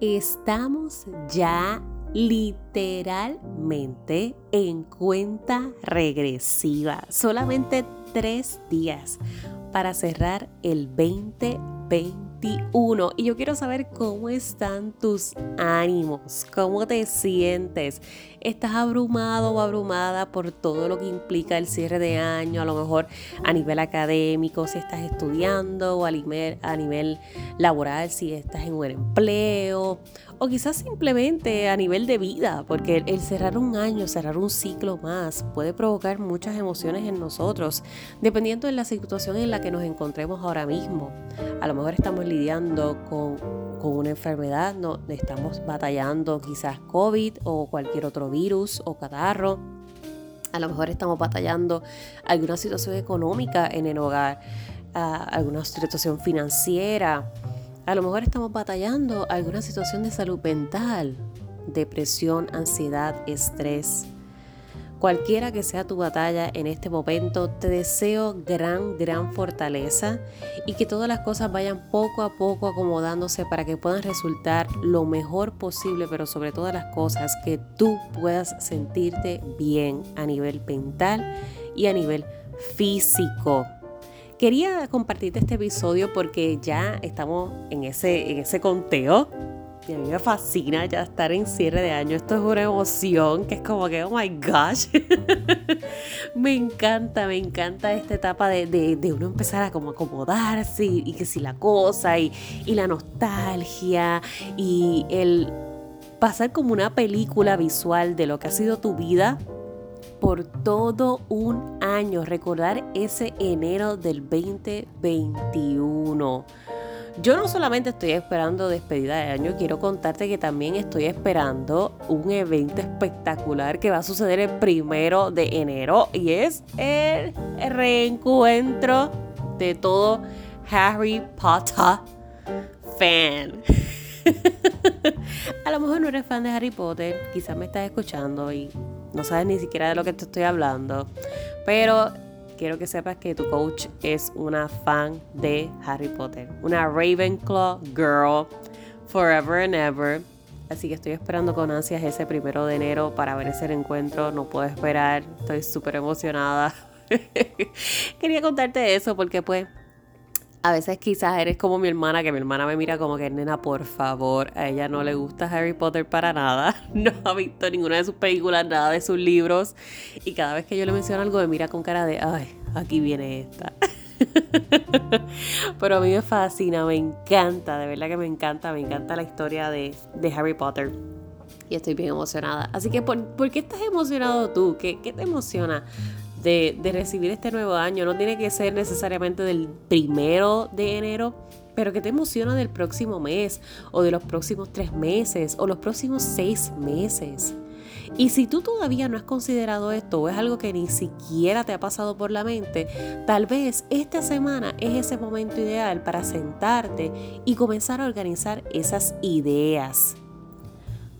Estamos ya literalmente en cuenta regresiva. Solamente tres días para cerrar el 2020 y yo quiero saber cómo están tus ánimos, cómo te sientes. ¿Estás abrumado o abrumada por todo lo que implica el cierre de año? A lo mejor a nivel académico, si estás estudiando o a nivel, laboral, si estás en un empleo o quizás simplemente a nivel de vida, porque el cerrar un año, cerrar un ciclo más puede provocar muchas emociones en nosotros, dependiendo de la situación en la que nos encontremos ahora mismo. A lo mejor estamos lidiando con, una enfermedad, no, estamos batallando quizás COVID o cualquier otro virus o catarro. A lo mejor estamos batallando alguna situación económica en el hogar, ah, alguna situación financiera. A lo mejor estamos batallando alguna situación de salud mental, depresión, ansiedad, estrés. Cualquiera que sea tu batalla en este momento, te deseo gran, gran fortaleza y que todas las cosas vayan poco a poco acomodándose para que puedan resultar lo mejor posible, pero sobre todas las cosas que tú puedas sentirte bien a nivel mental y a nivel físico. Quería compartirte este episodio porque ya estamos en ese, en ese conteo y a mí me fascina ya estar en cierre de año. Esto es una emoción que es como que, oh my gosh. me encanta, me encanta esta etapa de, uno empezar a como acomodarse y, que si la cosa y la nostalgia y el pasar como una película visual de lo que ha sido tu vida por todo un año. Recordar ese enero del 2021. Yo no solamente estoy esperando despedida de año, quiero contarte que también estoy esperando un evento espectacular que va a suceder el primero de enero y es el reencuentro de todo Harry Potter fan. a lo mejor no eres fan de Harry Potter, quizás me estás escuchando y no sabes ni siquiera de lo que te estoy hablando, pero quiero que sepas que tu coach es una fan de Harry Potter, una Ravenclaw girl forever and ever. Así que estoy esperando con ansias ese primero de enero para ver ese encuentro. No puedo esperar, estoy súper emocionada. Quería contarte eso porque pues a veces quizás eres como mi hermana, que mi hermana me mira como que, nena, por favor, a ella no le gusta Harry Potter para nada, no ha visto ninguna de sus películas, nada de sus libros, y cada vez que yo le menciono algo me mira con cara de, ay, aquí viene esta. Pero a mí me fascina, me encanta, de verdad que me encanta, me encanta la historia de, Harry Potter. Y estoy bien emocionada. Así que, ¿por, qué estás emocionado tú? ¿Qué, qué te emociona? De, recibir este nuevo año. No tiene que ser necesariamente del primero de enero, pero que te emociona del próximo mes o de los próximos tres meses o los próximos seis meses. Y si tú todavía no has considerado esto o es algo que ni siquiera te ha pasado por la mente, tal vez esta semana es ese momento ideal para sentarte y comenzar a organizar esas ideas.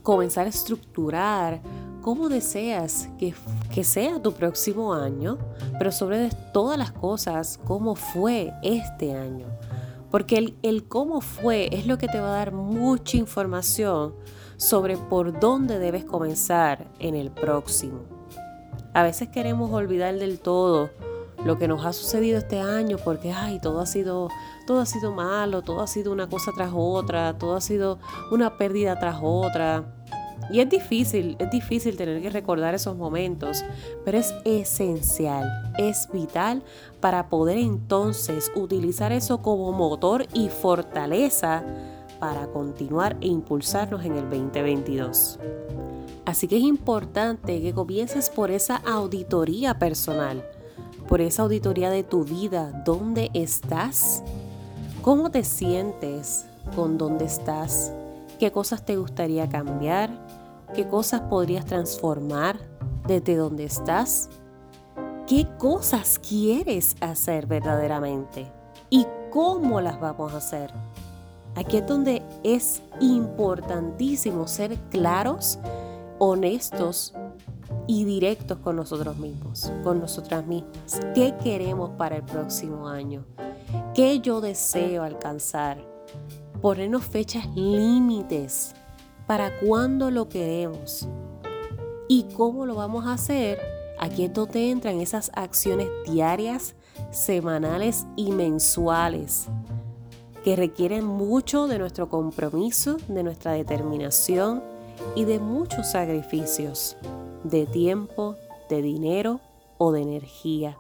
Comenzar a estructurar cómo deseas que, sea tu próximo año, pero sobre todas las cosas, cómo fue este año. Porque el, el, cómo fue es lo que te va a dar mucha información sobre por dónde debes comenzar en el próximo. A veces queremos olvidar del todo lo que nos ha sucedido este año porque ay, todo ha sido todo ha sido malo, todo ha sido una cosa tras otra, todo ha sido una pérdida tras otra. Y es difícil, es difícil tener que recordar esos momentos, pero es esencial, es vital para poder entonces utilizar eso como motor y fortaleza para continuar e impulsarnos en el 2022. Así que es importante que comiences por esa auditoría personal, por esa auditoría de tu vida, dónde estás, cómo te sientes con dónde estás, qué cosas te gustaría cambiar, ¿Qué cosas podrías transformar desde donde estás? ¿Qué cosas quieres hacer verdaderamente? ¿Y cómo las vamos a hacer? Aquí es donde es importantísimo ser claros, honestos y directos con nosotros mismos, con nosotras mismas. ¿Qué queremos para el próximo año? ¿Qué yo deseo alcanzar? ponernos fechas límites para cuándo lo queremos y cómo lo vamos a hacer. Aquí es donde entran esas acciones diarias, semanales y mensuales que requieren mucho de nuestro compromiso, de nuestra determinación y de muchos sacrificios, de tiempo, de dinero o de energía.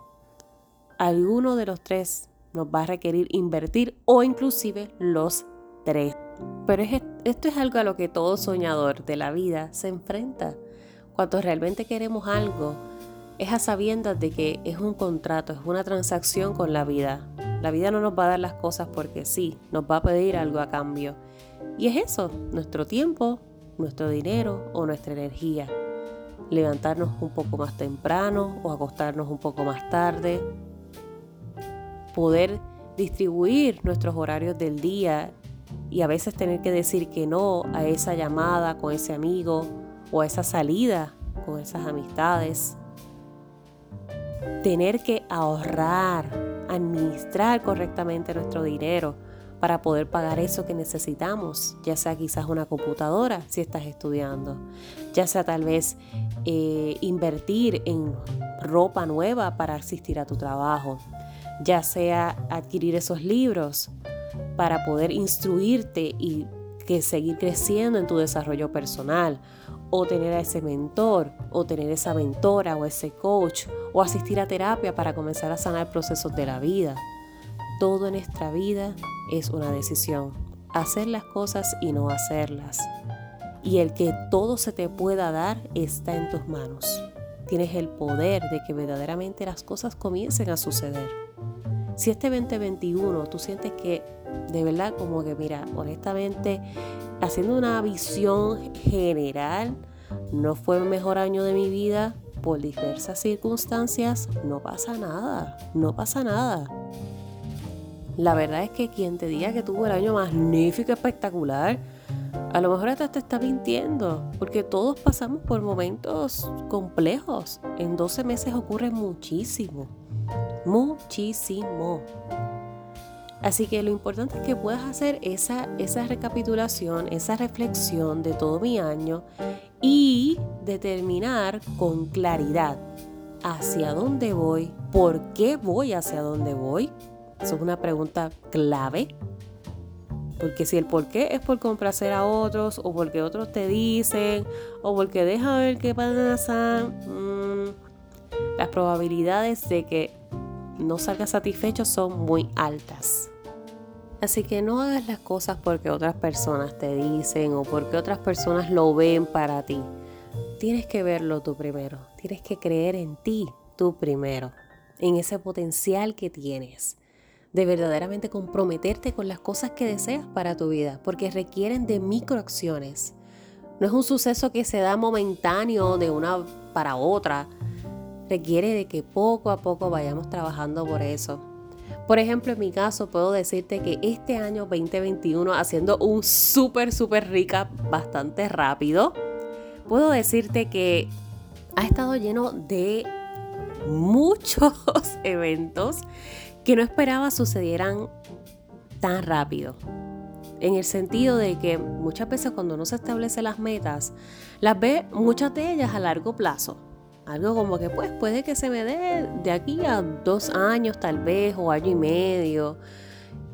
Alguno de los tres nos va a requerir invertir o inclusive los tres. Pero esto es algo a lo que todo soñador de la vida se enfrenta. Cuando realmente queremos algo, es a sabiendas de que es un contrato, es una transacción con la vida. La vida no nos va a dar las cosas porque sí, nos va a pedir algo a cambio. Y es eso, nuestro tiempo, nuestro dinero o nuestra energía. Levantarnos un poco más temprano o acostarnos un poco más tarde. Poder distribuir nuestros horarios del día y a veces tener que decir que no a esa llamada con ese amigo o a esa salida con esas amistades. Tener que ahorrar, administrar correctamente nuestro dinero para poder pagar eso que necesitamos, ya sea quizás una computadora si estás estudiando, ya sea tal vez eh, invertir en ropa nueva para asistir a tu trabajo, ya sea adquirir esos libros para poder instruirte y que seguir creciendo en tu desarrollo personal, o tener a ese mentor, o tener esa mentora, o ese coach, o asistir a terapia para comenzar a sanar procesos de la vida. Todo en nuestra vida es una decisión, hacer las cosas y no hacerlas. Y el que todo se te pueda dar está en tus manos. Tienes el poder de que verdaderamente las cosas comiencen a suceder. Si este 2021 tú sientes que de verdad como que mira, honestamente, haciendo una visión general, no fue el mejor año de mi vida por diversas circunstancias, no pasa nada, no pasa nada. La verdad es que quien te diga que tuvo el año magnífico, espectacular, a lo mejor hasta te está mintiendo, porque todos pasamos por momentos complejos. En 12 meses ocurre muchísimo, muchísimo. Así que lo importante es que puedas hacer esa, esa recapitulación, esa reflexión de todo mi año y determinar con claridad hacia dónde voy, por qué voy hacia dónde voy. Eso es una pregunta clave. Porque si el por qué es por complacer a otros, o porque otros te dicen, o porque deja ver qué pasa, mmm, las probabilidades de que no salgas satisfecho son muy altas. Así que no hagas las cosas porque otras personas te dicen o porque otras personas lo ven para ti. Tienes que verlo tú primero. Tienes que creer en ti tú primero. En ese potencial que tienes. De verdaderamente comprometerte con las cosas que deseas para tu vida. Porque requieren de microacciones. No es un suceso que se da momentáneo de una para otra. Requiere de que poco a poco vayamos trabajando por eso por ejemplo, en mi caso puedo decirte que este año 2021, haciendo un súper, súper rica, bastante rápido, puedo decirte que ha estado lleno de muchos eventos que no esperaba sucedieran tan rápido. En el sentido de que muchas veces cuando uno se establece las metas, las ve muchas de ellas a largo plazo algo como que pues puede que se me dé de aquí a dos años tal vez o año y medio.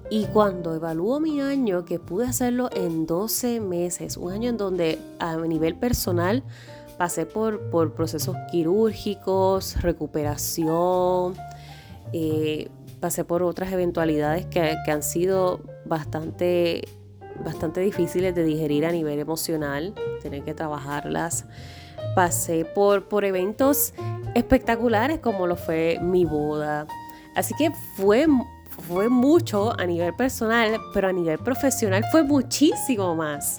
Y cuando evalúo mi año, que pude hacerlo en 12 meses, un año en donde a nivel personal pasé por, por procesos quirúrgicos, recuperación, eh, pasé por otras eventualidades que, que han sido bastante, bastante difíciles de digerir a nivel emocional, tener que trabajarlas pasé por, por eventos espectaculares como lo fue mi boda. Así que fue, fue mucho a nivel personal, pero a nivel profesional fue muchísimo más.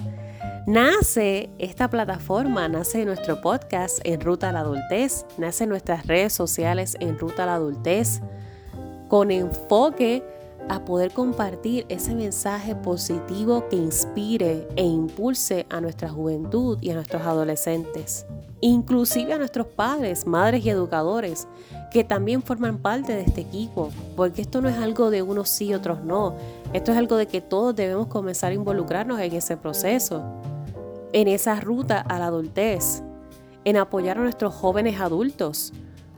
Nace esta plataforma, nace nuestro podcast en Ruta a la Adultez, nace nuestras redes sociales en Ruta a la Adultez, con enfoque a poder compartir ese mensaje positivo que inspire e impulse a nuestra juventud y a nuestros adolescentes. Inclusive a nuestros padres, madres y educadores, que también forman parte de este equipo, porque esto no es algo de unos sí y otros no, Esto es algo de que todos debemos comenzar a involucrarnos en ese proceso, en esa ruta a la adultez, en apoyar a nuestros jóvenes adultos,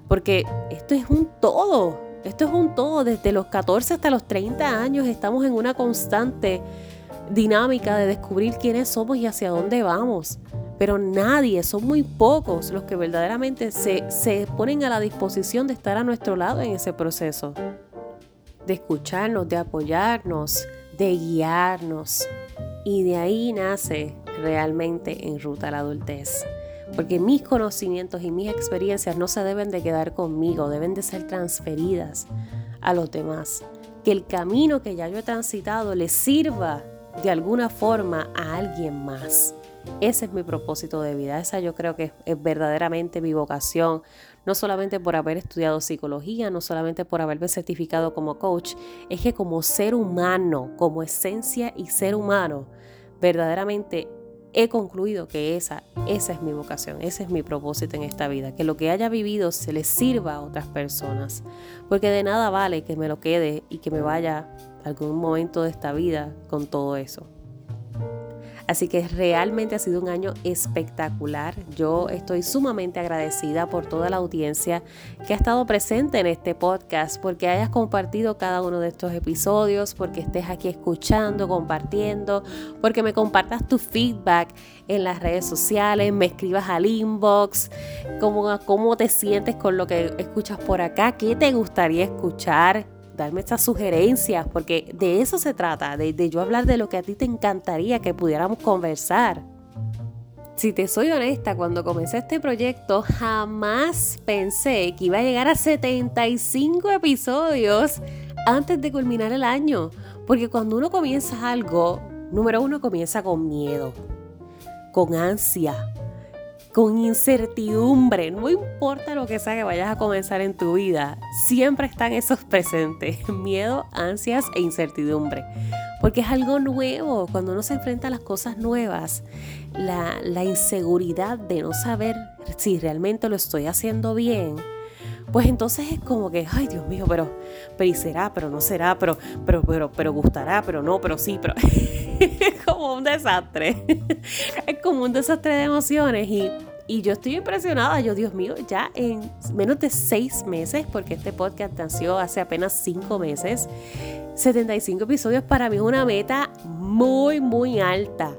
porque esto es un todo, esto es un todo, desde los 14 hasta los 30 años estamos en una constante dinámica de descubrir quiénes somos y hacia dónde vamos. Pero nadie, son muy pocos los que verdaderamente se, se ponen a la disposición de estar a nuestro lado en ese proceso. De escucharnos, de apoyarnos, de guiarnos. Y de ahí nace realmente en ruta a la adultez. Porque mis conocimientos y mis experiencias no se deben de quedar conmigo, deben de ser transferidas a los demás. Que el camino que ya yo he transitado les sirva de alguna forma a alguien más. Ese es mi propósito de vida, esa yo creo que es, verdaderamente mi vocación, no solamente por haber estudiado psicología, no solamente por haberme certificado como coach, es que como ser humano, como esencia y ser humano, verdaderamente he concluido que esa, esa es mi vocación, ese es mi propósito en esta vida, que lo que haya vivido se le sirva a otras personas, porque de nada vale que me lo quede y que me vaya algún momento de esta vida con todo eso. Así que realmente ha sido un año espectacular. Yo estoy sumamente agradecida por toda la audiencia que ha estado presente en este podcast, porque hayas compartido cada uno de estos episodios, porque estés aquí escuchando, compartiendo, porque me compartas tu feedback en las redes sociales, me escribas al inbox, cómo, cómo te sientes con lo que escuchas por acá, qué te gustaría escuchar darme estas sugerencias, porque de eso se trata, de, yo hablar de lo que a ti te encantaría que pudiéramos conversar. Si te soy honesta, cuando comencé este proyecto jamás pensé que iba a llegar a 75 episodios antes de culminar el año. Porque cuando uno comienza algo, número uno comienza con miedo, con ansia, con incertidumbre. No importa lo que sea que vayas a comenzar en tu vida, siempre están esos presentes, miedo, ansias e incertidumbre. Porque es algo nuevo, cuando uno se enfrenta a las cosas nuevas, la, la inseguridad de no saber si realmente lo estoy haciendo bien, pues entonces es como que, ay Dios mío, pero, pero y será, pero no será, pero, pero, pero, pero gustará, pero no, pero sí, pero es como un desastre. es como un desastre de emociones y, y yo estoy impresionada, yo Dios mío, ya en menos de seis meses, porque este podcast nació hace apenas cinco meses, 75 episodios para mí es una meta muy, muy alta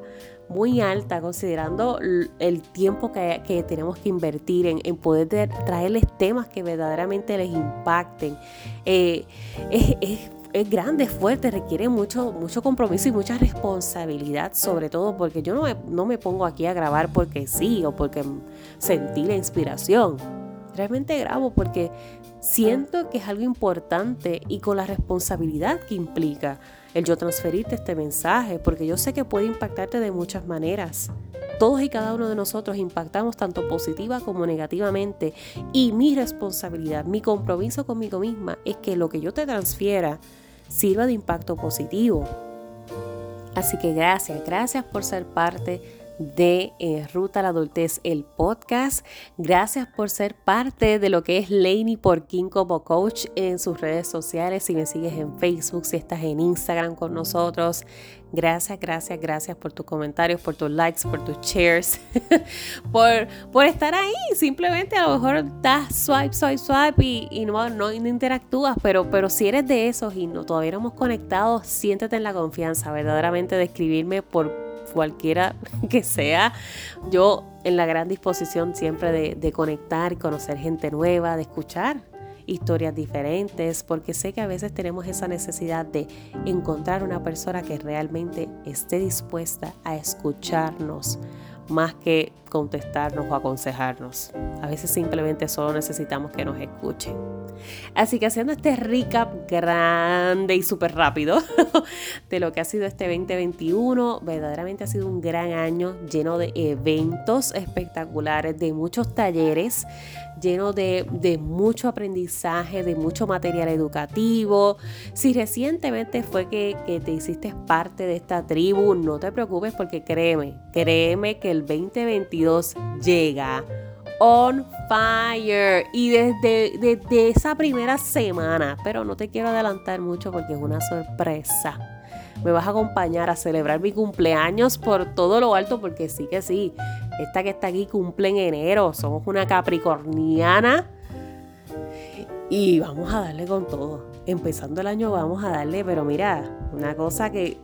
muy alta considerando el tiempo que, tenemos que invertir en, poder traerles temas que verdaderamente les impacten. Eh, es, grande, es fuerte, requiere mucho, mucho compromiso y mucha responsabilidad, sobre todo porque yo no me, no me pongo aquí a grabar porque sí o porque sentí la inspiración. Realmente grabo porque siento que es algo importante y con la responsabilidad que implica el yo transferirte este mensaje, porque yo sé que puede impactarte de muchas maneras. Todos y cada uno de nosotros impactamos tanto positiva como negativamente y mi responsabilidad, mi compromiso conmigo misma es que lo que yo te transfiera sirva de impacto positivo. Así que gracias, gracias por ser parte de eh, Ruta a la Adultez, el podcast. Gracias por ser parte de lo que es Laney King como coach en sus redes sociales. Si me sigues en Facebook, si estás en Instagram con nosotros. Gracias, gracias, gracias por tus comentarios, por tus likes, por tus shares, por, por estar ahí. Simplemente a lo mejor das swipe, swipe, swipe y, no, no, interactúas, pero, pero si eres de esos y no, todavía no hemos conectado, siéntete en la confianza verdaderamente de escribirme por cualquiera que sea, yo en la gran disposición siempre de, de conectar conocer gente nueva, de escuchar historias diferentes, porque sé que a veces tenemos esa necesidad de encontrar una persona que realmente esté dispuesta a escucharnos más que contestarnos o aconsejarnos. A veces simplemente solo necesitamos que nos escuchen. Así que haciendo este recap grande y súper rápido de lo que ha sido este 2021, verdaderamente ha sido un gran año lleno de eventos espectaculares, de muchos talleres, lleno de, mucho aprendizaje, de mucho material educativo. Si recientemente fue que, que te hiciste parte de esta tribu, no te preocupes porque créeme, créeme que el 2022 llega on fire. Y desde, desde, esa primera semana, pero no te quiero adelantar mucho porque es una sorpresa. me vas a acompañar a celebrar mi cumpleaños por todo lo alto, porque sí que sí, esta que está aquí cumple en enero, somos una capricorniana y vamos a darle con todo. Empezando el año vamos a darle, pero mira, una cosa que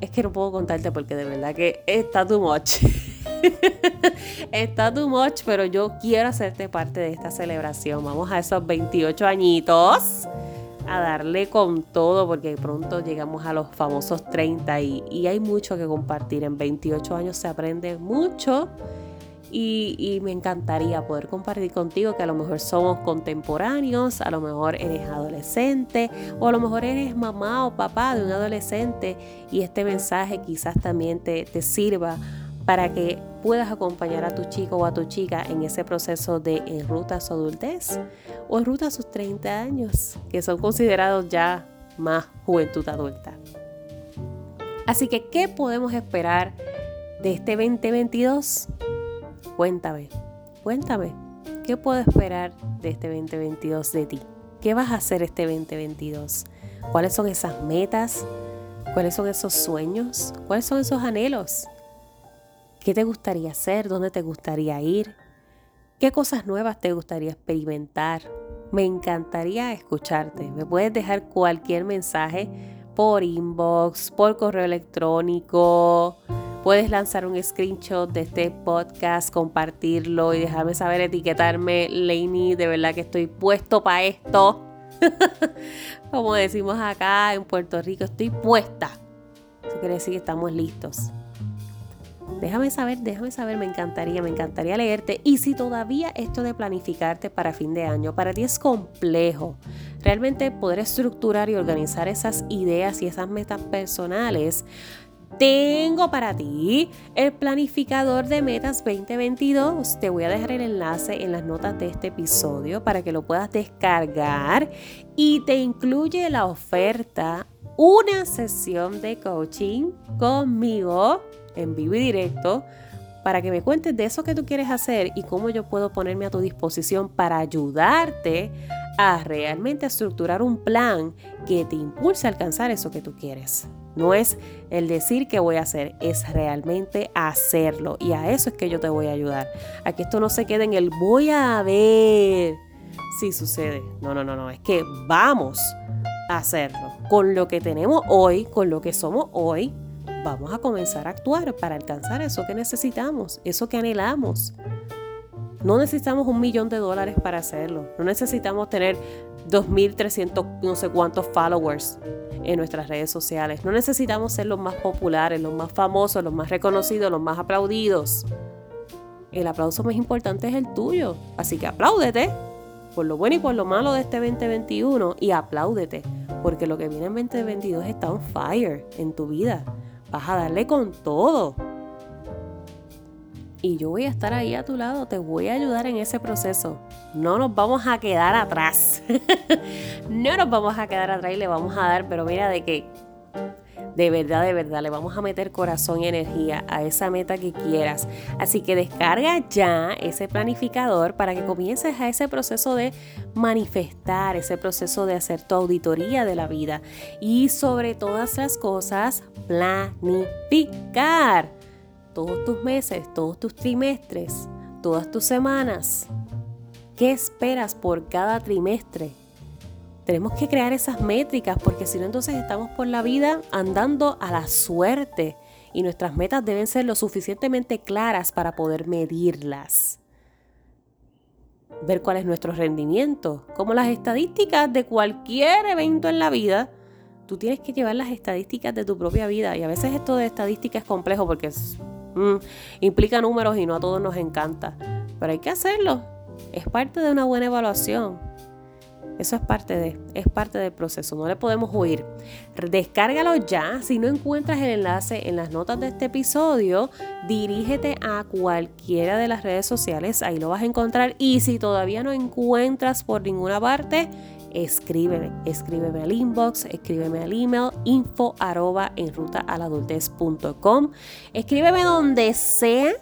es que no puedo contarte porque de verdad que está too much. está too much, pero yo quiero hacerte parte de esta celebración. Vamos a esos 28 añitos a darle con todo porque pronto llegamos a los famosos 30 y, hay mucho que compartir. En 28 años se aprende mucho y, me encantaría poder compartir contigo que a lo mejor somos contemporáneos, a lo mejor eres adolescente o a lo mejor eres mamá o papá de un adolescente y este mensaje quizás también te sirva para que puedas acompañar a tu chico o a tu chica en ese proceso de en ruta a su adultez o en ruta a sus 30 años, que son considerados ya más juventud adulta. Así que, ¿qué podemos esperar de este 2022? Cuéntame, cuéntame, ¿qué puedo esperar de este 2022 de ti? ¿Qué vas a hacer este 2022? ¿Cuáles son esas metas? ¿Cuáles son esos sueños? ¿Cuáles son esos anhelos? ¿Qué te gustaría hacer? ¿Dónde te gustaría ir? ¿Qué cosas nuevas te gustaría experimentar? Me encantaría escucharte. Me puedes dejar cualquier mensaje por inbox, por correo electrónico, Puedes lanzar un screenshot de este podcast, compartirlo y dejarme saber, etiquetarme, Lainey, de verdad que estoy puesto para esto. Como decimos acá en Puerto Rico, estoy puesta. Eso quiere decir que estamos listos. Déjame saber, déjame saber, me encantaría, me encantaría leerte. Y si todavía esto de planificarte para fin de año, para ti es complejo, realmente poder estructurar y organizar esas ideas y esas metas personales, tengo para ti el planificador de metas 2022. Te voy a dejar el enlace en las notas de este episodio para que lo puedas descargar y te incluye la oferta una sesión de coaching conmigo en vivo y directo para que me cuentes de eso que tú quieres hacer y cómo yo puedo ponerme a tu disposición para ayudarte a realmente estructurar un plan que te impulse a alcanzar eso que tú quieres. No es el decir que voy a hacer, es realmente hacerlo. Y a eso es que yo te voy a ayudar. A que esto no se quede en el voy a ver si sucede. No, no, no, no. Es que vamos hacerlo. Con lo que tenemos hoy, con lo que somos hoy, vamos a comenzar a actuar para alcanzar eso que necesitamos, eso que anhelamos. No necesitamos un millón de dólares para hacerlo. No necesitamos tener 2.300 no sé cuántos followers en nuestras redes sociales. No necesitamos ser los más populares, los más famosos, los más reconocidos, los más aplaudidos. El aplauso más importante es el tuyo. Así que apláudete por lo bueno y por lo malo de este 2021 y apláudete porque lo que viene en 2022 está on fire en tu vida. Vas a darle con todo y yo voy a estar ahí a tu lado, te voy a ayudar en ese proceso. No nos vamos a quedar atrás. no nos vamos a quedar atrás y le vamos a dar, pero mira de que de verdad, de verdad, le vamos a meter corazón y energía a esa meta que quieras. Así que descarga ya ese planificador para que comiences a ese proceso de manifestar, ese proceso de hacer tu auditoría de la vida y sobre todas las cosas, planificar todos tus meses, todos tus trimestres, todas tus semanas. ¿Qué esperas por cada trimestre? Tenemos que crear esas métricas porque si no entonces estamos por la vida andando a la suerte y nuestras metas deben ser lo suficientemente claras para poder medirlas. Ver cuál es nuestro rendimiento, como las estadísticas de cualquier evento en la vida. Tú tienes que llevar las estadísticas de tu propia vida y a veces esto de estadística es complejo porque Mm, implica números y no a todos nos encanta. Pero hay que hacerlo. Es parte de una buena evaluación. Eso es parte de, es parte del proceso, no le podemos huir. Descárgalo ya. Si no encuentras el enlace en las notas de este episodio, dirígete a cualquiera de las redes sociales, ahí lo vas a encontrar. Y si todavía no encuentras por ninguna parte, escríbeme, escríbeme al inbox, escríbeme al email info en Escríbeme donde sea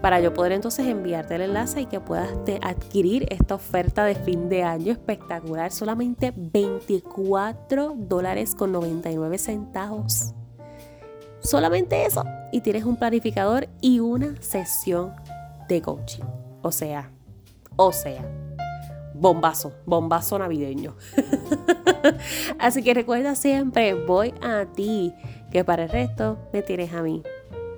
para yo poder entonces enviarte el enlace y que puedas adquirir esta oferta de fin de año espectacular, solamente 24 dólares con 99 centavos. Solamente eso. Y tienes un planificador y una sesión de coaching. O sea, o sea, bombazo, bombazo navideño. Así que recuerda siempre, voy a ti, que para el resto me tienes a mí.